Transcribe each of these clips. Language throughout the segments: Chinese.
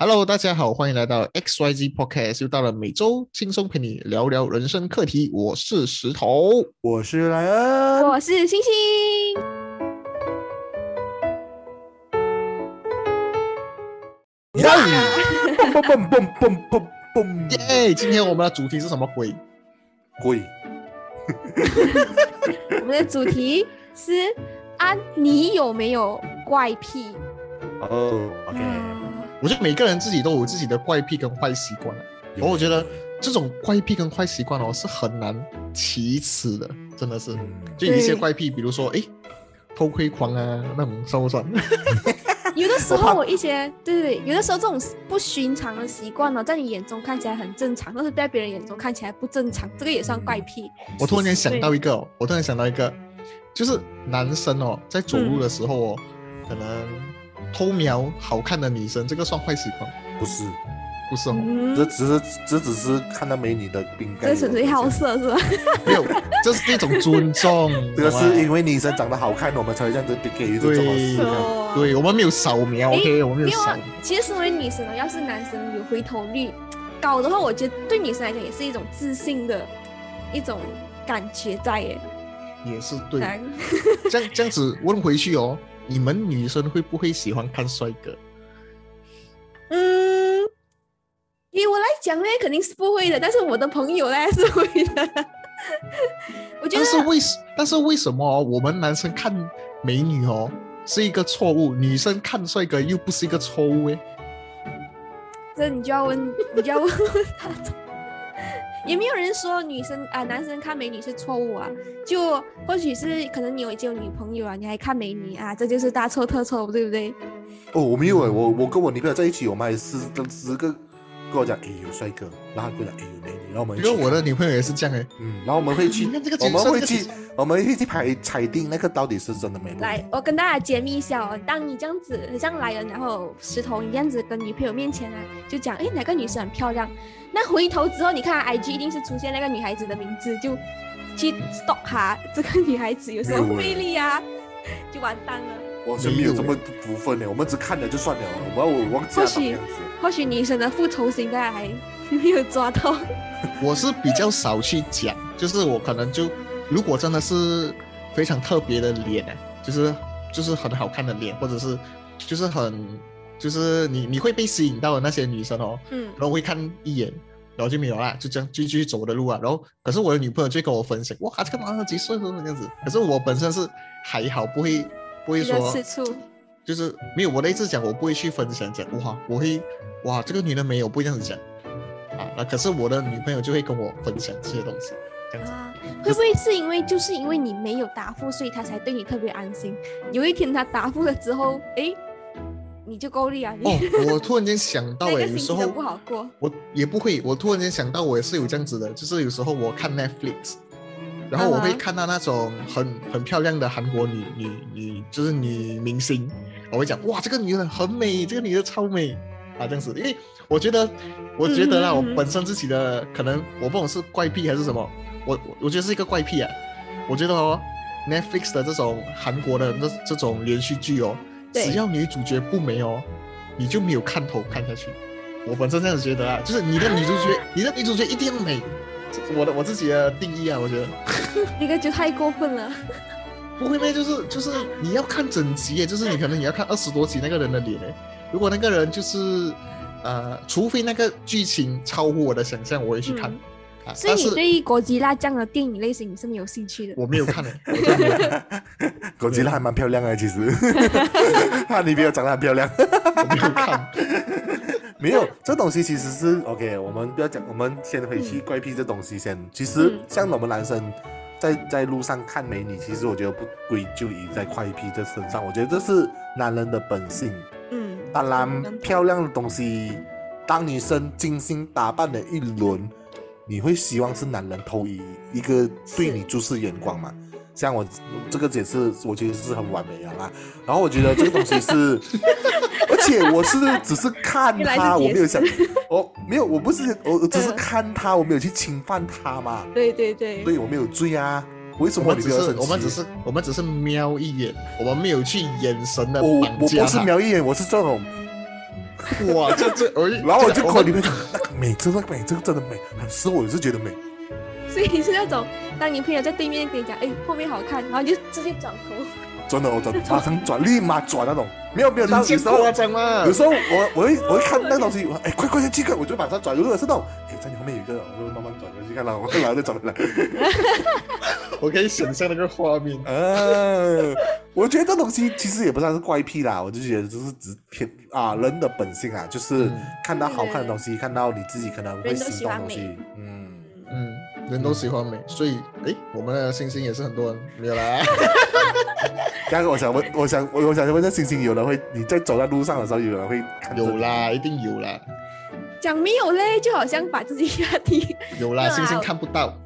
Hello，大家好，欢迎来到 XYZ Podcast，又到了每周轻松陪你聊聊人生课题。我是石头，我是莱恩，我是星星。耶！蹦蹦蹦蹦蹦蹦耶！今天我们的主题是什么鬼？鬼。我们的主题是啊，你有没有怪癖？哦，OK。我觉得每个人自己都有自己的怪癖跟坏习惯然后我觉得这种怪癖跟坏习惯哦是很难启齿的，真的是。就一些怪癖，比如说哎，偷窥狂啊，那种算不算？有的时候我一些对对，有的时候这种不寻常的习惯呢，在你眼中看起来很正常，但是在别人眼中看起来不正常，这个也算怪癖。我突然间想到一个，我突然想到一个，就是男生哦，在走路的时候哦，可能。偷瞄好看的女生，这个算坏习惯？不是，不是哦，这只是这只是看到美女的饼干。这纯粹好色是吧？没有，这是一种尊重。这个是因为女生长得好看，我们才会这样子给予这种视看。对，我们没有扫描，OK，我们没有扫。其实身为女生呢，要是男生有回头率高的话，我觉得对女生来讲也是一种自信的一种感觉在耶。也是对。这样这样子问回去哦。你们女生会不会喜欢看帅哥？嗯，以我来讲呢，肯定是不会的。但是我的朋友呢是会的。我觉得，但是为什？但是为什么我们男生看美女哦是一个错误，女生看帅哥又不是一个错误？诶，这你就要问，你就要问问他。也没有人说女生啊，男生看美女是错误啊。就或许是可能你有已经有女朋友啊，你还看美女啊，这就是大错特错，对不对？哦，我没有哎，我我跟我女朋友在一起，我们还十十个跟我讲，哎有帅哥，然后跟我讲，哎有美，后我们因为我的女朋友也是这样哎，嗯，然后我们会去，我们会去，我们会去排裁定那个到底是真的美女。来，我跟大家揭秘一下哦，当你这样子像来人，然后石头你这样子跟女朋友面前啊，就讲，哎哪个女生很漂亮。那回头之后，你看 IG 一定是出现那个女孩子的名字，就去 stalk 她这个女孩子有什么魅力啊，就完蛋了。完全没有这么部分呢，我们只看了就算了，我我忘记了。或许或许女生的复仇心大家还 没有抓到。我是比较少去讲，就是我可能就如果真的是非常特别的脸，就是就是很好看的脸，或者是就是很。就是你你会被吸引到的那些女生哦，嗯，然后会看一眼，然后就没有啦，就这样继续走我的路啊。然后可是我的女朋友就跟我分享，哇，这个男生几岁了这样子。可是我本身是还好，不会不会说，就是没有我的意思讲，我不会去分享讲，哇，我会哇，这个女的没有不会这样子讲啊。那可是我的女朋友就会跟我分享这些东西，这样子。会不会是因为就是因为你没有答复，所以他才对你特别安心？有一天他答复了之后，哎。你就够力啊！哦，我突然间想到，哎，有时候不好过，我也不会。我突然间想到，我也是有这样子的，就是有时候我看 Netflix，然后我会看到那种很很漂亮的韩国女女女，就是女明星，我会讲哇，这个女的很美，这个女的超美啊，这样子。因为我觉得，我觉得啦，我本身自己的可能我不懂是怪癖还是什么，我我觉得是一个怪癖啊。我觉得哦，Netflix 的这种韩国的这这种连续剧哦。只要女主角不美哦，你就没有看头看下去。我本身这样子觉得啊，就是你的女主角，你的女主角一定要美。我的我自己的定义啊，我觉得 那个就太过分了。不会咩？就是就是你要看整集，就是你可能你要看二十多集那个人的脸。如果那个人就是呃，除非那个剧情超乎我的想象，我会去看。所以你对国吉拉这样的电影类型你是没有兴趣的？我没有看的。哥吉拉还蛮漂亮的，其实。他女朋友长得很漂亮。我没有看。没有，这东西其实是 OK。我们不要讲，我们先回去怪癖这东西先。其实像我们男生在在路上看美女，其实我觉得不归咎于在怪癖这身上。我觉得这是男人的本性。嗯。当然，漂亮的东西，当女生精心打扮了一轮。你会希望是男人投以一个对你注视眼光吗？像我这个解释，我觉得是很完美的啦。然后我觉得这个东西是，而且我是只是看他，我没有想，我没有，我不是，我只是看他，我没有去侵犯他嘛。对对对，所以我没有追啊。为什么你只是我们只是我们只是瞄一眼，我们没有去眼神的我我不是瞄一眼，我是这种哇，这这，哎 然后我就这个夸里面讲那个美，真的美，这个真的美，很是我也是觉得美。所以你是那种，当你朋友在对面跟你讲，哎，后面好看，然后你就直接转头。真的，我转马上转，立马转那种，没有没有，有时候夸张吗有？时候我我会我会看那个东西，我哎快快点去看，我就马上转。如果是那种哎在你后面有一个，我就慢慢转过去看，然后然后再转回来。我可以想象那个画面。嗯，我觉得这东西其实也不算是怪癖啦，我就觉得就是只偏啊人的本性啊，就是嗯看到好看的东西，看到你自己可能会心喜欢美动的东西，嗯，嗯，人都喜欢美，所以哎，我们的星星也是很多人没有啦。刚刚我想问，我想我我想问，这星星有人会你在走在路上的时候，有人会有啦，一定有啦，讲没有嘞，就好像把自己压低。有啦星星看不到，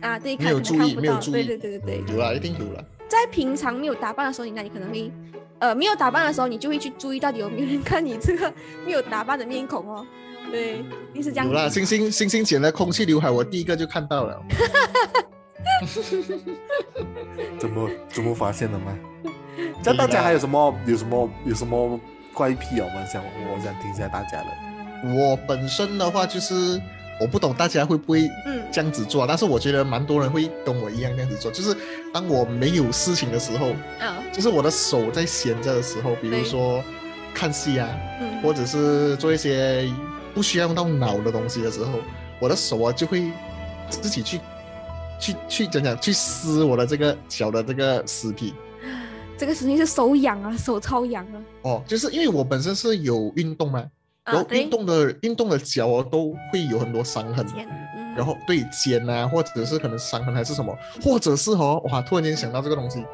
啊，对，没有注看看不到，意没有注意对对对对对，有啦，一定有啦。在平常没有打扮的时候，你那你可能会，呃，没有打扮的时候，你就会去注意到底有没有人看你这个没有打扮的面孔哦。对，你是这样有啦，星星星星剪了空气刘海，我第一个就看到了。怎么怎么发现的吗？这大家还有什么有什么有什么怪癖哦？我们想我想听一下大家的。我本身的话就是，我不懂大家会不会嗯这样子做，但是我觉得蛮多人会跟我一样这样子做，就是当我没有事情的时候，啊，就是我的手在闲着的时候，比如说看戏啊，嗯，或者是做一些不需要用到脑的东西的时候，我的手啊就会自己去去去怎讲去撕我的这个小的这个尸体。这个事情是手痒啊，手超痒啊。哦，就是因为我本身是有运动嘛，然啊，后运，动的运动的脚哦都会有很多伤痕，嗯，然后对肩啊，或者是可能伤痕还是什么，或者是哦，哇，突然间想到这个东西，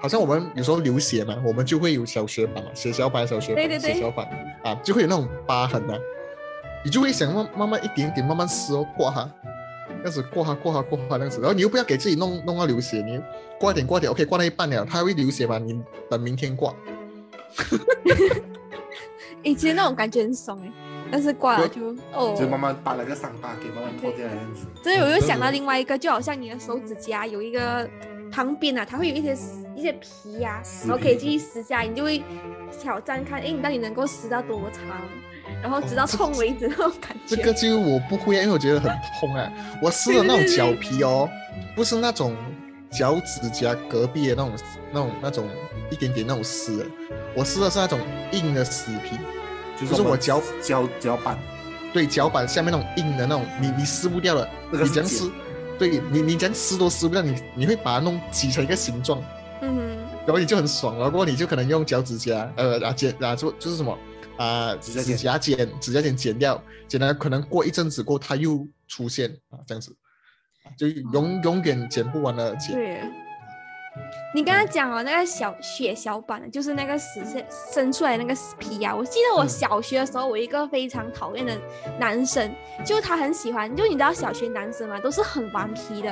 好像我们有时候流血嘛，我们就会有小血板嘛，血小板、小血板、血小板啊，就会有那种疤痕啊，你就会想慢慢慢一点一点慢慢撕哦，刮它，这样子刮哈刮哈刮哈这样子，然后你又不要给自己弄弄到流血，你刮一点刮一点，OK，刮到一半了，它会流血嘛，你等明天刮。诶，其实那种感觉很爽哎，但是挂了就哦，就慢慢把那个伤疤给慢慢脱掉，这样子。所以我又想到另外一个，就好像你的手指甲有一个旁边啊，它会有一些一些皮呀、撕然后可以继续撕下来，你就会挑战看，哎，你到底能够撕到多长，然后直到痛为止那种感觉。这个就我不会啊，因为我觉得很痛啊。我撕的那种脚皮哦，不是那种脚趾甲隔壁的那种、那种、那种一点点那种撕的，我撕的是那种硬的死皮，就是我脚脚脚板。对脚板下面那种硬的那种，你你撕不掉的，那个你这样撕，对你你这样撕都撕不掉，你你会把它弄挤成一个形状，嗯然后你就很爽，然后过后你就可能用脚趾甲，呃啊剪啊就就是什么啊指甲剪。指甲剪指甲剪剪掉，剪了可能过一阵子过它又出现啊这样子，就永永远剪不完的剪。对。你刚刚讲哦，那个小血小板，就是那个死生生出来的那个死皮呀、我记得我嗯。小学的时候，我一个非常讨厌的男生，就他很喜欢，就你知道小学男生嘛，都是很顽皮的，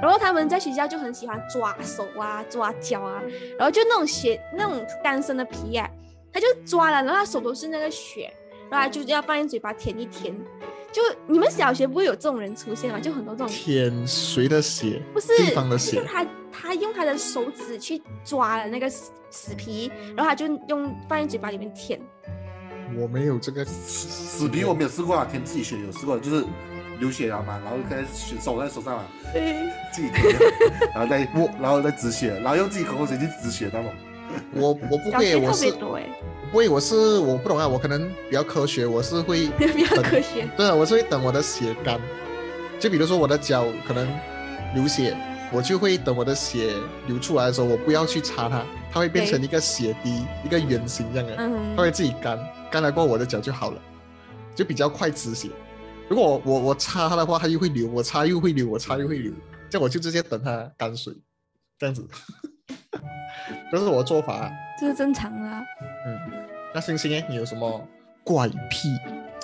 然后他们在学校就很喜欢抓手啊、抓脚啊，然后就那种血那种干生的皮呀、他就抓了，然后他手都是那个血，然后他就要放进嘴巴舔一舔。就你们小学不会有这种人出现吗？就很多这种舔谁的血？不是对方的血就是他他用他的手指去抓了那个死死皮，然后他就用放在嘴巴里面舔。我没有这个死皮我没有试过啊，舔自己血有试过，就是流血了嘛，然后跟血手在手上嘛，对，自己舔，然后再我然后再止血，然后用自己口口水去止血那种。我我不会，我是不会，我是我不懂啊，我可能比较科学，我是会 比较科学。对啊，我是会等我的血干，就比如说我的脚可能流血，我就会等我的血流出来的时候，我不要去擦它，它会变成一个血滴，一个圆形这样的，它嗯，会自己干，干了过后我的脚就好了，就比较快止血。如果我我我擦它的话，它又会流，我擦又会流，我擦又会流，这样我就直接等它干水，这样子，这是我的做法啊、这是正常的啊。嗯，那星星哎，你有什么怪癖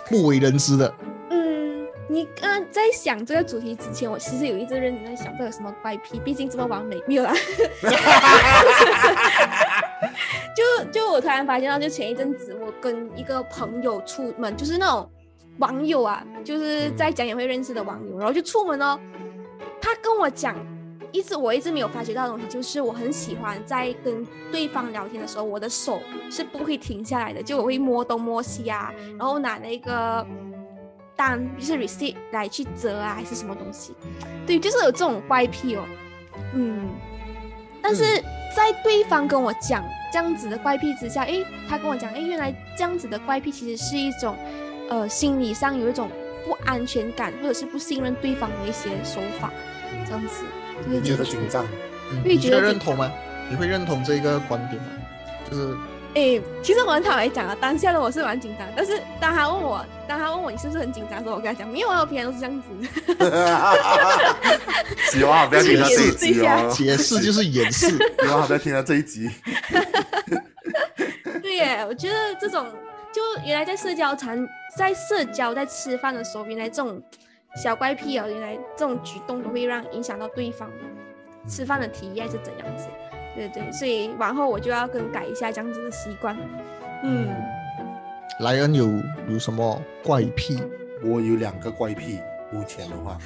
不为人知的？嗯，你刚刚在想这个主题之前，我其实有一直认真在想这有什么怪癖，毕竟这么完美，没有啦。就就我突然发现到，就前一阵子我跟一个朋友出门，就是那种网友啊，就是在讲演会认识的网友，然后就出门哦，他跟我讲，一直我一直没有发觉到的东西，就是我很喜欢在跟对方聊天的时候，我的手是不会停下来的，就我会摸东摸西啊，然后拿那个单就是 receipt 来去折啊，还是什么东西，对，就是有这种怪癖哦，嗯，但是在对方跟我讲这样子的怪癖之下，诶，他跟我讲，诶，原来这样子的怪癖其实是一种，呃，心理上有一种不安全感或者是不信任对方的一些手法，这样子。你觉得紧张？你觉得认同吗？你会认同这个观点吗？就是，哎，其实我很坦白讲啊，当下的我是蛮紧张，但是当他问我，当他问我你是不是很紧张的时候，我跟他讲没有啊，我平常都是这样子。希望不要听到这一集哦，解释就是掩饰，希望不要听到这一集。对耶，我觉得这种就原来在社交场，在社交在吃饭的时候，原来这种。小怪癖哦，原来这种举动都会让影响到对方吃饭的体验是怎样子？对对，所以往后我就要更改一下这样子的习惯。嗯，莱恩有有什么怪癖？我有两个怪癖，目前的话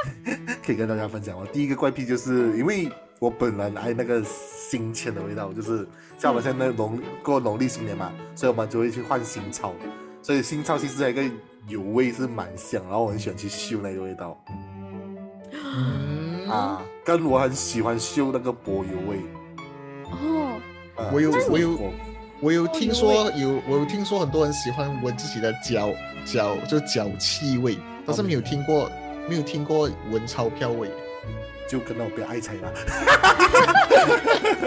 可以跟大家分享。我第一个怪癖就是因为我本人爱那个新签的味道，就是像我们现在农过农历新年嘛，所以我们就会去换新钞，所以新钞其实一个。油味是蛮像，然后我很喜欢去嗅那个味道。啊，跟我很喜欢嗅那个柏油味。哦，我有我有我有听说有我有听说很多人喜欢闻自己的脚脚就脚气味，但是没有听过没有听过闻钞票味。就可能我比较爱财吧，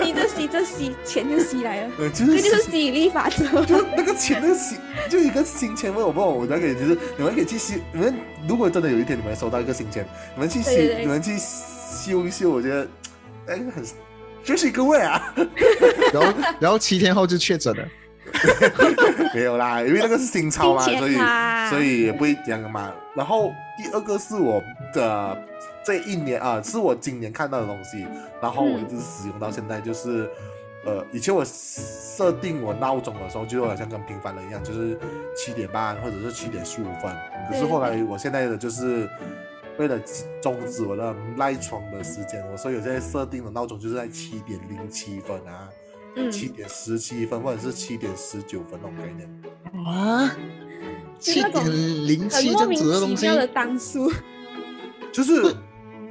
你这吸这吸钱就吸来了，这就是吸引力法则。就那个钱的吸，就一个新钱味，我不知道我那个就是你们可以去吸，你们如果真的有一天你们收到一个新钱，你们去吸，你们去修一修，我觉得哎很就是一个味啊。然后然后七天后就确诊了，没有啦，因为那个是新钞嘛，所以所以也不会这样嘛。然后第二个是我的。这一年啊，是我今年看到的东西，然后我一直使用到现在。就是，呃，以前我设定我闹钟的时候，就好像跟平凡人一样，就是七点半或者是七点十五分。可是后来我现在的就是为了终止我的赖床的时间，我所以我现在设定的闹钟就是在七点零七分啊，七点十七分或者是七点十九分那种概念。啊，七点零七这样子的东西。的当数，就是。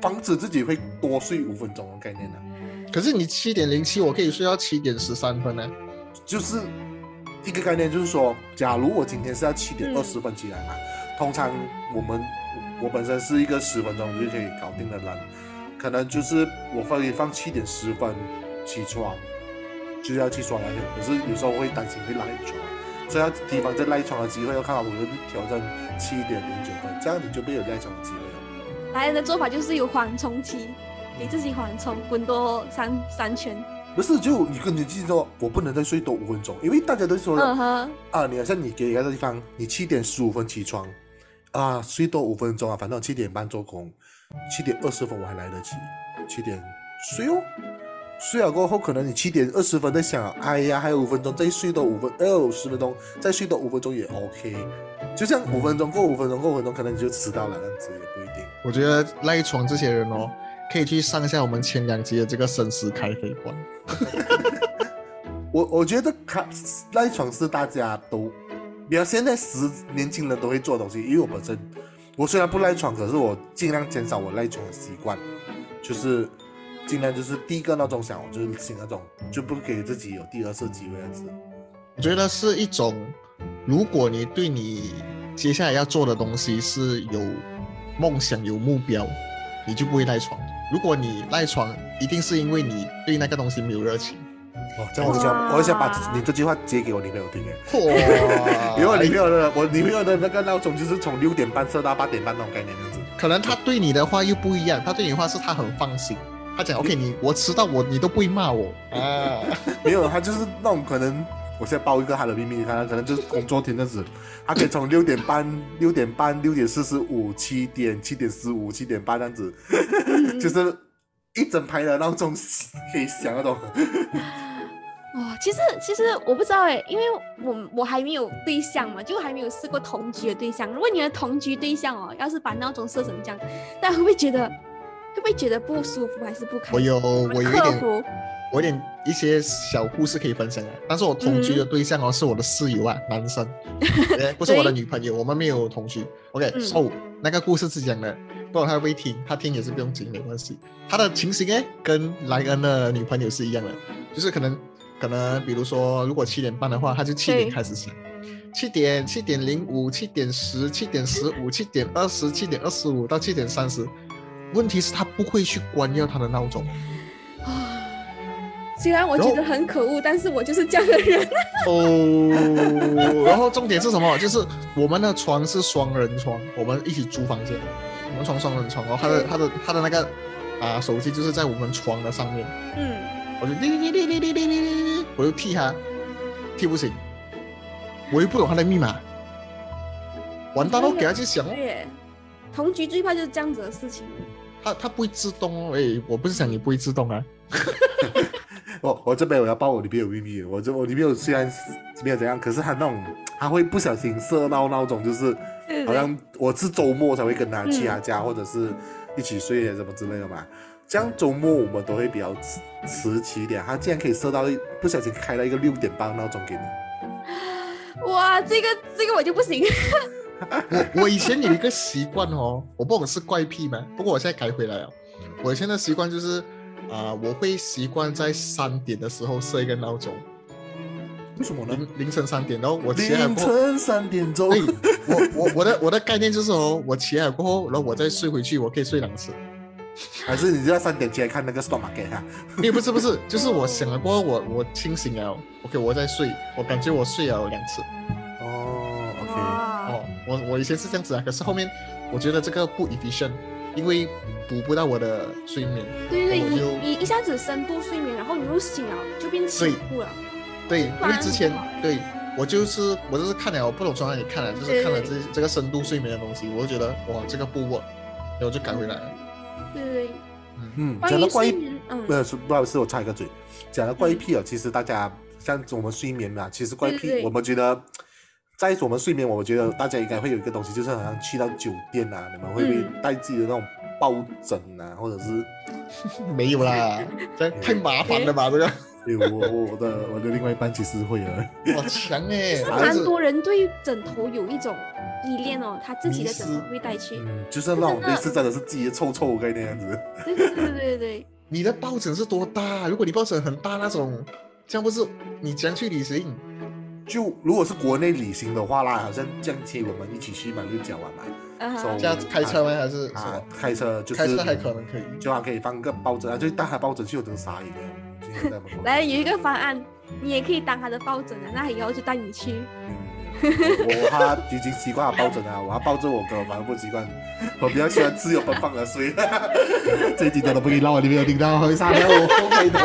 防止自己会多睡五分钟的概念呢？可是你七点零七，我可以睡到七点十三分呢。就是一个概念，就是说，假如我今天是要七点二十分起来嘛，通常我们我本身是一个十分钟就可以搞定的人，可能就是我可以放七点十分起床，就要去刷牙去。可是有时候会担心会赖床，所以要提防这赖床的机会，要看到我们挑战七点零九分，这样你就没有赖床的机会。来人的做法就是有缓冲期，给自己缓冲，滚多三三圈。不是，就你跟你自己说，我不能再睡多五分钟，因为大家都说了啊，你好像你给一个地方，你七点十五分起床啊，睡多五分钟啊，反正七点半做工，七点二十分我还来得及，七点睡哦，睡了过后，可能你七点二十分在想，哎呀，还有五分钟，再睡多五分，呃，十分钟，再睡多五分钟也 OK。就像五分钟过五分钟过五分钟，可能你就迟到了，这样子也不一定。我觉得赖床这些人哦，可以去上一下我们前两集的这个生死开飞馆。我我觉得开赖床是大家都，比如现在十年轻人都会做的东西，因为我本身我虽然不赖床，可是我尽量减少我赖床的习惯，就是尽量就是第一个闹钟响，我就是醒那种，就不给自己有第二次机会这样子。我觉得是一种。如果你对你接下来要做的东西是有梦想、有目标，你就不会赖床。如果你赖床，一定是因为你对那个东西没有热情。哦，这样我想，我想把你这句话接给我女朋友听哎。因为我女朋友的，我女朋友的那个闹钟就是从六点半设到八点半那种概念，这样子。可能他对你的话又不一样，他对你的话是他很放心，他讲 OK，你我迟到我你都不会骂我啊。没有，他就是那种可能。我现在报一个他的秘密，他，可能就是工作天这样子，他可以从六点半、六点半、六点四十五、七点、七点十五、七点半这样子，就是一整排的闹钟可以响那种。哦，其实其实我不知道哎，因为我我还没有对象嘛，就还没有试过同居的对象。如果你的同居对象哦，要是把闹钟设成这样，大家会不会觉得？会会不会觉得不舒服还是不开心？我有我有一点我有点一些小故事可以分享啊，但是我同居的对象哦、是我的室友啊，男生，哎不是我的女朋友，我们没有同居。OK，嗯 so 那个故事是讲的，不知道他会不会听，他听也是不用紧，没关系。他的情形哎，跟莱恩的女朋友是一样的，就是可能可能比如说，如果七点半的话，他就七点对开始响，七点、七点零五、七点十、七点十五、七点二十、七点二十五到七点三十。问题是他不会去关掉他的闹钟。虽然我觉得很可恶，但是我就是这样的人。哦，然后重点是什么？就是我们的床是双人床，我们一起租房间，我们床双人床，然后他的他的他的那个啊手机就是在我们床的上面。嗯，我就滴滴滴滴滴滴滴滴，我就踢他，踢不醒，我又不懂他的密码，完蛋了，给他去想。对，同居最怕就是这样子的事情。他他不会自动哦，哎，我不是想你不会自动啊，我我这边我要报我女朋友秘密，我这我女朋友虽然是没有怎样，可是她那种她会不小心设到闹钟，就是好像我是周末才会跟她去嗯她家，或者是一起睡什么之类的嘛。这样周末我们都会比较迟迟起一点，她竟然可以设到一不小心开了一个六点半闹钟给你。哇，这个这个我就不行。我 我以前有一个习惯哦，我不懂是怪癖吗？不过我现在改回来了。我以前的习惯就是，啊、我会习惯在三点的时候设一个闹钟，为什么呢？凌凌晨三点，然后我起来凌，晨三点钟，对，我我我的我的概念就是哦，我起来过后，然后我再睡回去，我可以睡两次。还是你就要三点起来看那个 stock market 啊？诶，不是不是，就是我醒了过后，我我清醒了，OK，我再睡，我感觉我睡了两次。我我以前是这样子啊，可是后面我觉得这个不 efficient，因为补不到我的睡眠。对对，你你一下子深度睡眠，然后你又醒了，就变起步了。对，因为之前对我就是我就是看了，我不懂从哪里看了，就是看了这这个深度睡眠的东西，我就觉得哇这个不 work，然后就改回来了。对对对，嗯，关于讲到怪异睡眠，嗯，呃，是不好意思，我插一个嘴，讲到怪癖啊，其实大家像我们睡眠嘛，其实怪癖，对对对。我们觉得在我们睡眠，我们觉得大家应该会有一个东西，就是好像去到酒店啊，你们会不会嗯带自己的那种抱枕啊，或者是，没有啦，这太麻烦了吧？这个有，我我我的我的另外一半其实会的，好强哎，是蛮多人对枕头有一种依恋哦，他自己的枕头会带去。嗯，就是那种类似真的是自己的臭臭概念样子，对对对对对对，你的抱枕是多大？如果你抱枕很大那种，这样不是你将去旅行？就如果是国内旅行的话啦，好像这样期我们一起去嘛，就讲完嘛，这样开车吗？还是什啊么？，开车就是开车还可能可以。就还可以放个抱枕啊，就带他抱枕去，我真的傻眼了。来有一个方案，你也可以当他的抱枕啊，那以后就带你去。嗯我我他已经习惯了抱枕了，我要抱着我哥，反而不习惯。我比较喜欢自由奔放的睡。这一集真的不可以让我女朋友听到，会杀掉我后悔的。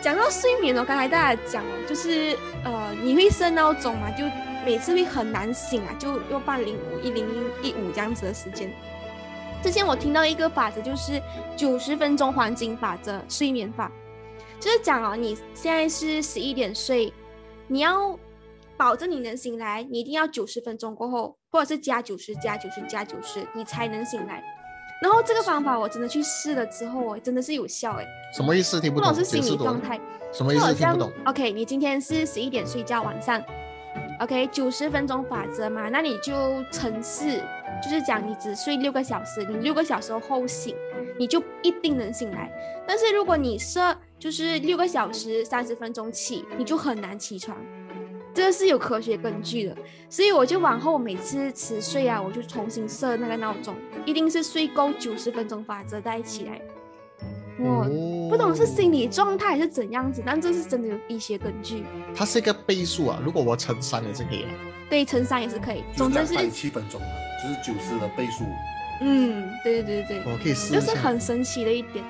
讲到睡眠哦，刚才大家讲哦，就是呃，你会设闹钟嘛？就每次会很难醒啊，就要半零五、一零一五这样子的时间。之前我听到一个法则，就是九十分钟黄金法则，睡眠法，就是讲哦，你现在是十一点睡，你要保证你能醒来，你一定要九十分钟过后，或者是加九十、加九十、加九十，你才能醒来。然后这个方法我真的去试了之后，我，真的是有效哎。什么意思？听不懂。不懂是心理状态。什么意思？听不懂。OK，你今天是十一点睡觉，晚上 OK 九十分钟法则嘛，那你就乘四，就是讲你只睡六个小时，你六个小时后醒，你就一定能醒来。但是如果你设就是六个小时三十分钟起，你就很难起床。这个是有科学根据的，所以我就往后每次迟睡啊，我就重新设那个闹钟，一定是睡够九十分钟法则再起来。我哦不懂是心理状态还是怎样子，但这是真的有医学根据。它是一个倍数啊，如果我乘三也是可以的。对，乘三也是可以。总之是，百七分钟嘛，就是九十的倍数。嗯，对对对对我可以试对，这是。很神奇的一点。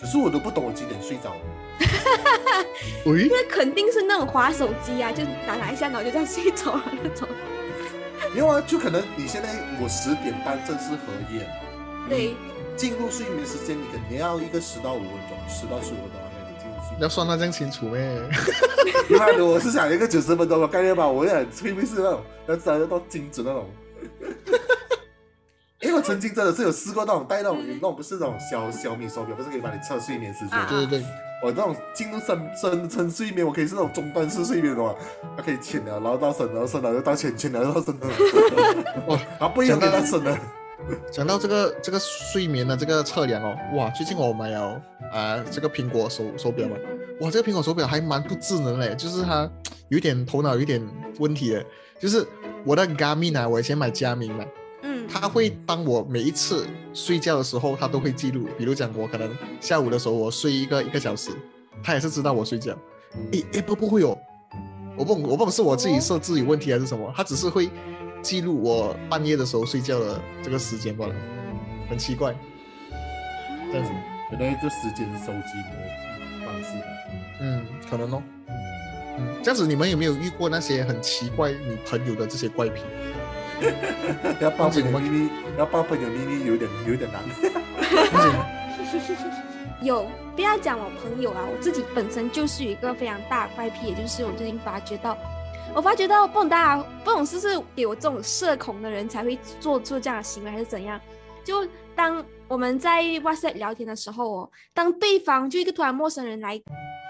可是我都不懂我几点睡着。喂，那肯定是那种滑手机啊，就打打一下，然后就这样睡着了那种。没有啊，就可能你现在我十点半正式合眼，对，进入睡眠时间你肯定要一个十到五分钟，十到十五分钟才能进入睡。要算到这样清楚咩？另外，我是想一个九十分钟的概念吧，我也会不会是那种要知道要到精准那种？因为我曾经真的是有试过那种戴那种那种不是那种小小米手表，不是可以帮你测睡眠时间。啊对对对，我那种进入深深深睡眠，我可以是那种中断式睡眠的嘛，它可以浅了，然后到深，然后深了又到浅，浅了又到深了，哇，然后不一样给到深了。讲到这个这个睡眠的这个测量哦，哇，最近我买了啊、这个苹果手手表嘛，哇，这个苹果手表还蛮不智能嘞，就是它有点头脑有点问题的，就是我的 Garmin 啊，我以前买佳明嘛，嗯，它会当我每一次睡觉的时候，他都会记录，比如讲我可能下午的时候我睡一个一个小时，他也是知道我睡觉，诶诶不不会哦，我不我不懂是我自己设置有问题还是什么，他只是会记录我半夜的时候睡觉的这个时间罢了，很奇怪，这样子，原来这时间收集你的方式。嗯，可能哦，嗯，这样子你们有没有遇过那些很奇怪你朋友的这些怪癖？要报朋友秘密，要报朋友秘密有点有点难。有，不要讲我朋友啊，我自己本身就是一个非常大怪癖，也就是我最近发觉到，我发觉到不懂大家不懂是不是给我这种社恐的人才会做出这样的行为，还是怎样？就当我们在 WhatsApp 聊天的时候哦，当对方就一个突然陌生人来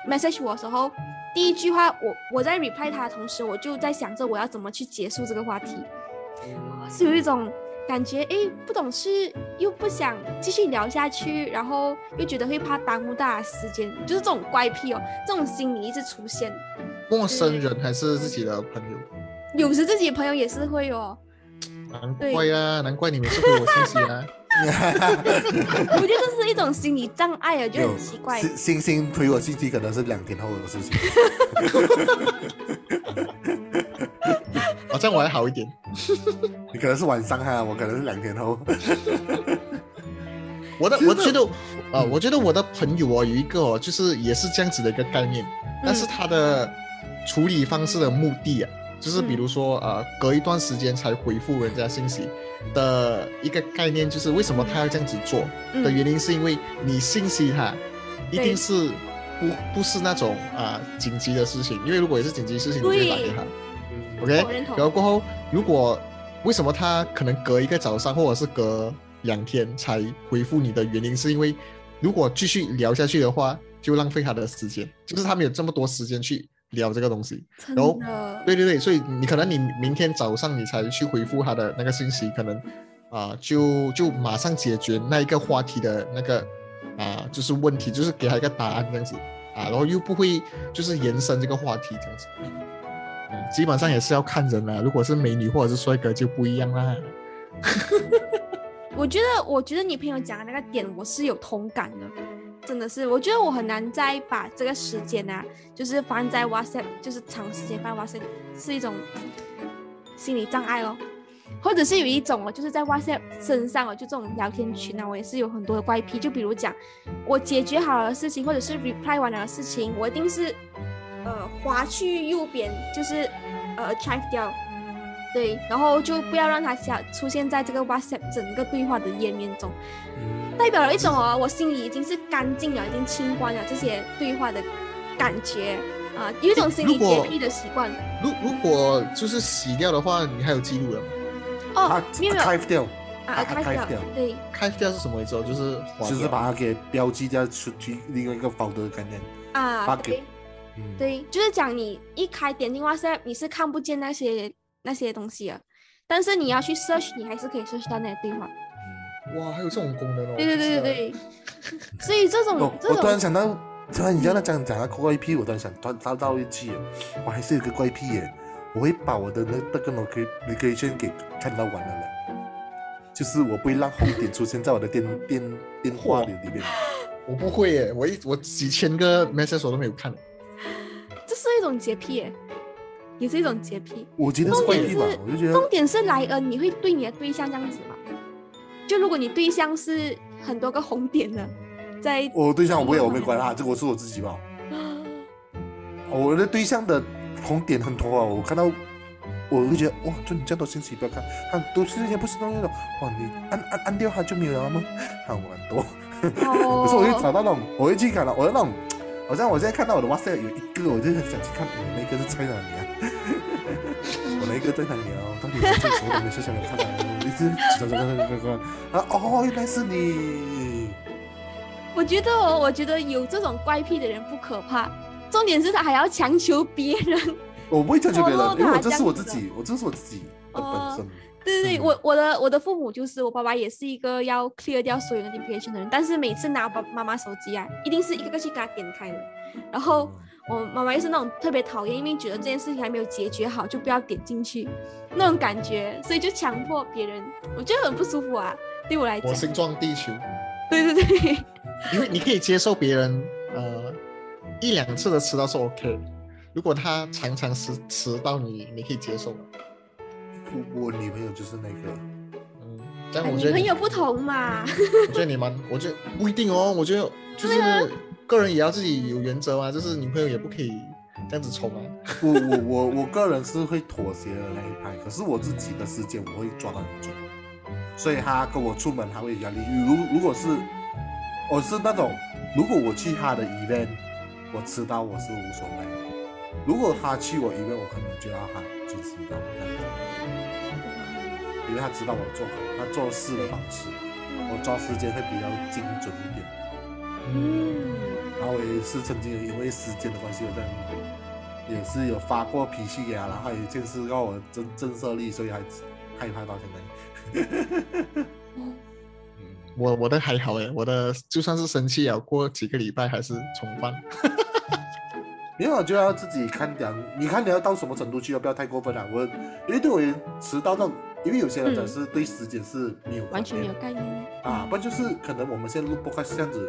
message 我的时候，第一句话我我在 reply 他的同时，我就在想着我要怎么去结束这个话题，是有一种感觉，哎，不懂事又不想继续聊下去，然后又觉得会怕耽误大家时间，就是这种怪癖哦，这种心理一直出现。陌生人还是自己的朋友？有时自己朋友也是会哦，难怪啊，难怪你每次回我信息啊。我觉得这是一种心理障碍啊，就很奇怪。星星星推我信息可能是两天后的事情。好像我还好一点。你可能是晚上哈，我可能是两天后。我的我觉得，呃，我觉得我的朋友哦，有一个哦，就是也是这样子的一个概念，但是他的处理方式的目的啊，就是比如说呃，隔一段时间才回复人家信息的一个概念，就是为什么他要这样子做的原因，是因为你信息他一定是不不是那种啊、紧急的事情，因为如果也是紧急事情，你就会打给他。OK，然后过后，如果为什么他可能隔一个早上或者是隔两天才回复你的原因，是因为如果继续聊下去的话，就浪费他的时间，就是他没有这么多时间去聊这个东西。真然后的，对对对，所以你可能你明天早上你才去回复他的那个信息，可能啊、就就马上解决那一个话题的那个啊、就是问题，就是给他一个答案这样子啊，然后又不会就是延伸这个话题这样子。嗯，基本上也是要看人啦，如果是美女或者是帅哥就不一样啦。我觉得，我觉得你朋友讲的那个点，我是有同感的，真的是，我觉得我很难再把这个时间啊，就是放在 WhatsApp，就是长时间放 WhatsApp，是一种心理障碍哦。或者是有一种哦，就是在 WhatsApp 身上哦，就这种聊天群啊，我也是有很多的怪癖。就比如讲，我解决好了的事情，或者是 reply 完了的事情，我一定是呃滑去右边，就是呃 drive 掉，对，然后就不要让它下出现在这个 WhatsApp 整个对话的页面中，代表了一种哦，我心里已经是干净了，已经清关了这些对话的感觉啊、有一种心理洁癖的习惯。如如果就是洗掉的话，你还有记录了吗？哦啊，没有。没有 archive 掉，啊啊开掉对。开掉是什么意思哦？就是划就是把它给标记掉出去另外一个 folder 的概念。啊把给对嗯，对，就是讲你一开点进 WhatsApp，你是看不见那些那些东西的，但是你要去 search，你还是可以 search 到那些对话。哇，还有这种功能哦。对对对对对，所以这种我这我突然想到，突然你这样讲讲到怪癖，我突然想到到到一句，我还是有个怪癖耶，我会把我的那那个 notification notification 给看到完了嘞，就是我不会让红点出现在我的电电电话里里面。我不会耶，我一我几千个 message 我都没有看。这是一种洁癖耶，也是一种洁癖。我觉得是怪癖吧，我就觉得重点是莱恩，你会对你的对象这样子吗？就如果你对象是很多个红点的，在我对象我不会，我没关啊，这个我是我自己吧。我的对象的红点很多啊，我看到我会觉得哇，就你这样多信息不要看，很多事情不是那种哇，你按按按掉它就没有了吗？看我很多，哦可是我会找到那种，我会去看了我的那种，好像我现在看到我的 WhatsApp 有一个，我就很想去看，我那个是在哪里啊？我那个在哪里啊？到底是最熟的，没事想看到，一直走走走走走走啊！哦，原来是你。我觉得哦，我觉得有这种怪癖的人不可怕，重点是他还要强求别人。我不会强求别人，哦因为我这是我自己，我这是我自己的本身。对对我我的我的父母就是我爸爸也是一个要 clear 掉所有 notification 的人，但是每次拿我爸妈妈手机啊，一定是一个个去给他点开的。然后我妈妈又是那种特别讨厌，因为觉得这件事情还没有解决好，就不要点进去那种感觉，所以就强迫别人，我觉得很不舒服啊。对我来讲我，星撞地球，对对对，因为你可以接受别人呃一两次的迟到是 OK，如果他常常迟迟到你，你可以接受吗？我我女朋友就是那个，嗯，这样啊我觉得你女朋友不同嘛。我觉得你们，我觉得不一定哦。我觉得就是个人也要自己有原则嘛，就是女朋友也不可以这样子冲啊。我我我我个人是会妥协的那一派，可是我自己的时间我会抓得很准，所以他跟我出门他会有压力。如如果是我是那种，如果我去他的 event，我迟到我是无所谓；如果他去我 event，我可能就要喊准时到因为他知道我做他做事的方式，我抓时间会比较精准一点。嗯，然后我也是曾经有因为时间的关系，我在也是有发过脾气给他，然后还有一件事让我震震慑力，所以还害怕到现在。嗯，我我的还好诶，我的就算是生气了，过几个礼拜还是重犯。没有就要自己看点，你看你要到什么程度去，要不要太过分啊？我因为对我迟到到，因为有些人真的是对时间是没有完全没有概概念。念啊，不然就是可能我们现在录播开是这样子，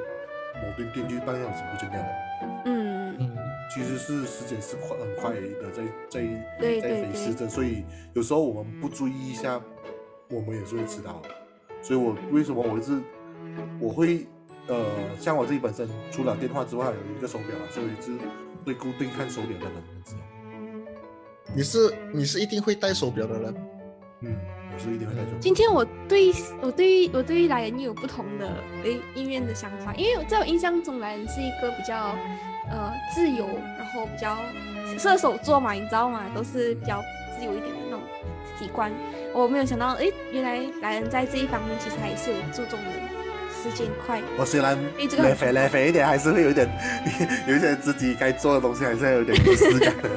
某顿电就半个小时不见掉了。嗯，嗯，其实是时间是快很快的，在在在飞逝着，所以有时候我们不注意一下，我们也是会迟到的。所以我为什么我一直我会呃，像我自己本身除了电话之外，有一个手表啊，所以我会固定看手表的人，你知道？你是你是一定会戴手表的人，嗯，我是一定会戴手表。今天我对我对于我对于莱恩有不同的诶意愿的想法，因为在我印象中，莱恩是一个比较呃自由，然后比较射手座嘛，你知道吗？都是比较自由一点的那种习惯。我没有想到，诶，原来莱恩在这一方面其实还是有注重的时间快。我虽然来肥来肥一点，还是会有一点 有一些自己该做的东西，还是要有点仪式感的。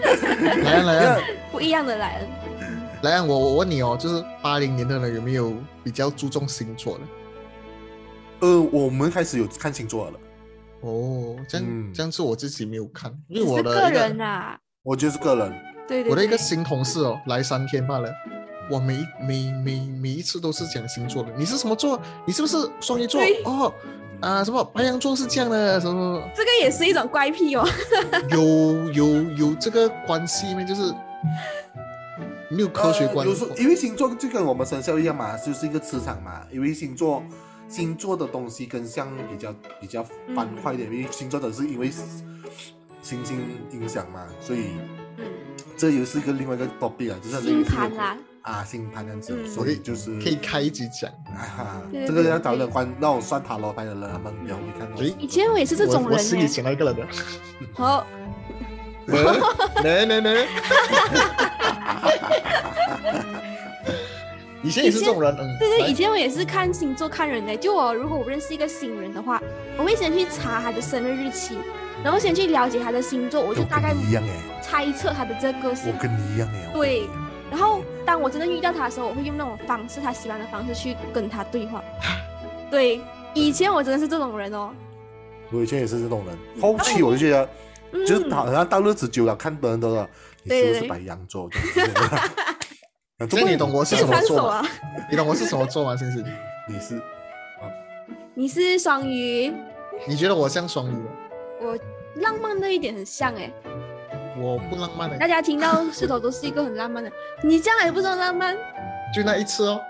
来啊来啊不一样的莱恩，来啊！我我问你哦，就是八零年的人有没有比较注重星座的？呃，我们开始有看星座了。哦，这样、嗯这样是我自己没有看，因为我的一个人啊，我就是个人，对对对我的一个新同事哦，来三天罢了。我每每每每一次都是讲星座的，你是什么座？你是不是双鱼座？哦，啊，什么白羊座是这样的，什么什 么这个也是一种怪癖哦。有有有这个关系吗？就是 没有科学关呃。有时因为星座就跟我们生肖一样嘛，就是一个磁场嘛。因为星座星座的东西跟像比较比较欢快一点，因为星座的是因为星星影响嘛，所以嗯，这又是一个另外一个 topic 啊，就是星盘啦，啊星盘这样子，嗯所以就是可以开一集讲。啊，对这个要找人关那种算塔罗牌的人，他们比较会看到。诶以前我也是这种我我人呢。心里想到一个人的，好，来来来，以前也是这种人，嗯，对对，以前我也是看星座看人的。就我如果我认识一个新人的话，我会先去查他的生日日期，然后先去了解他的星座，我就大概猜测他的这个我。跟你一样哎。对然后当我真的遇到他的时候，我会用那种方式，他喜欢的方式去跟他对话。对，以前我真的是这种人哦。我以前也是这种人，后期我就觉得。嗯，就是好像到日子久了，看的人都说你是不是白羊座？这样子这样你懂我是什么座吗？啊！你懂我是什么座吗？星星，你是你是双鱼，你觉得我像双鱼吗？我浪漫那一点很像哎。我不浪漫的大，家听到石头都是一个很浪漫的，你这样还不算浪漫？就那一次哦，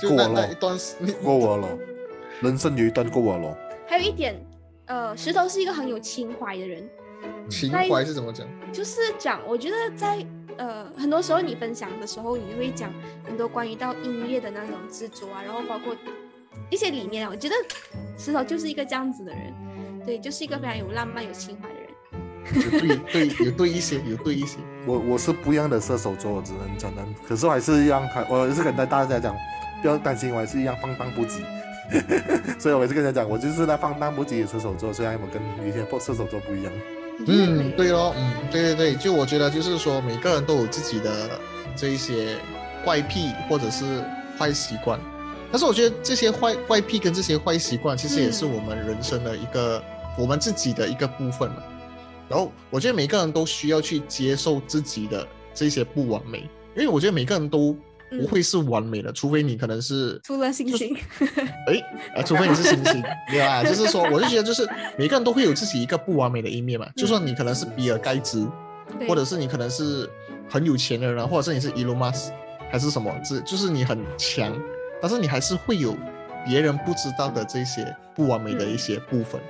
就那过了那一段时，你过我了，人生有一段过我了。还有一点，呃，石头是一个很有情怀的人，情怀是怎么讲？就是讲，我觉得在呃很多时候你分享的时候，你会讲很多关于到音乐的那种执着啊，然后包括一些理念啊。我觉得石头就是一个这样子的人，对，就是一个非常有浪漫、有情怀的人。有对对有 对一些，有对一些。我我是不一样的射手座，我只能讲的，可是我还是一样，我还是跟大家讲，不要担心，我还是一样放荡不羁。所以我也是跟人家讲，我就是那放荡不羁的射手座，虽然我跟一些射手座不一样。嗯，对咯，嗯，对对对，就我觉得就是说，每个人都有自己的这一些怪癖或者是坏习惯，但是我觉得这些坏怪癖跟这些坏习惯，其实也是我们人生的一个我们自己的一个部分嘛。然后我觉得每个人都需要去接受自己的这些不完美，因为我觉得每个人都。不会是完美的，除非你可能是除了星星，哎，啊，除非你是星星，对吧？就是说，我就觉得，就是每个人都会有自己一个不完美的一面嘛。就算你可能是比尔盖茨，或者是你可能是很有钱的人，或者是你是 Elon Musk，还是什么，这就是你很强，但是你还是会有别人不知道的这些不完美的一些部分。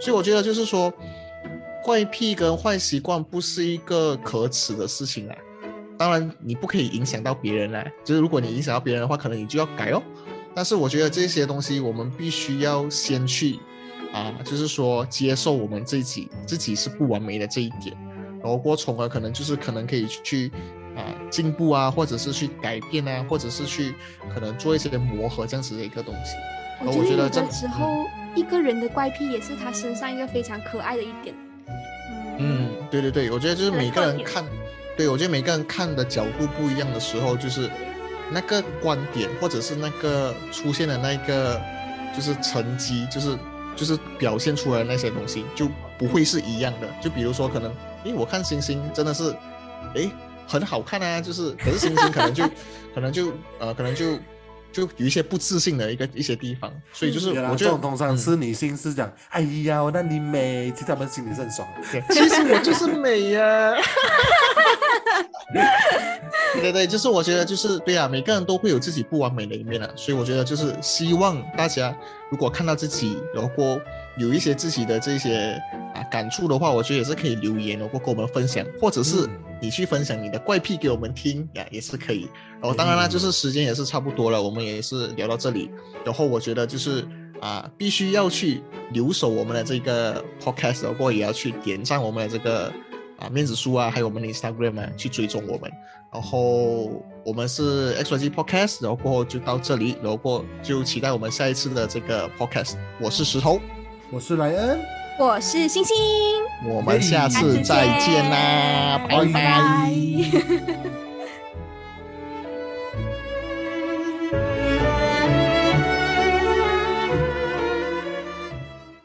所以我觉得，就是说，怪癖跟坏习惯不是一个可耻的事情啊。当然，你不可以影响到别人嘞。就是如果你影响到别人的话，可能你就要改哦。但是我觉得这些东西，我们必须要先去啊，就是说接受我们自己自己是不完美的这一点，然后过从而可能就是可能可以去啊进步啊，或者是去改变啊，或者是去可能做一些磨合这样子的一个东西。我觉得有的时候一个人的怪癖也是他身上一个非常可爱的一点。嗯，对对对，我觉得就是每个人看。对，我觉得每个人看的角度不一样的时候，就是那个观点或者是那个出现的那个就是成绩，就是就是表现出来的那些东西就不会是一样的。就比如说，可能诶，我看星星真的是诶很好看啊，就是可是星星可能就可能就呃可能就。就有一些不自信的一个一些地方，所以就是我觉得通常是女性是讲，哎呀，我那你美，其实他们心里是很爽。其实我就是美 呀。对对对，就是我觉得就是对啊，每个人都会有自己不完美的一面啊，所以我觉得就是希望大家如果看到自己如果有一些自己的这些啊感触的话，我觉得也是可以留言，然后跟我们分享，或者是你去分享你的怪癖给我们听呀，也是可以。然后当然啦，就是时间也是差不多了，我们也是聊到这里。然后我觉得就是啊，必须要去留守我们的这个 podcast，然后也要去点赞我们的这个。啊，面子书啊，还有我们的 Instagram 啊，去追踪我们。然后我们是 XYZ Podcast，然后过后就到这里，然后过就期待我们下一次的这个 Podcast。我是石头，我是莱恩，我是星星，我们下次再见啦，拜拜。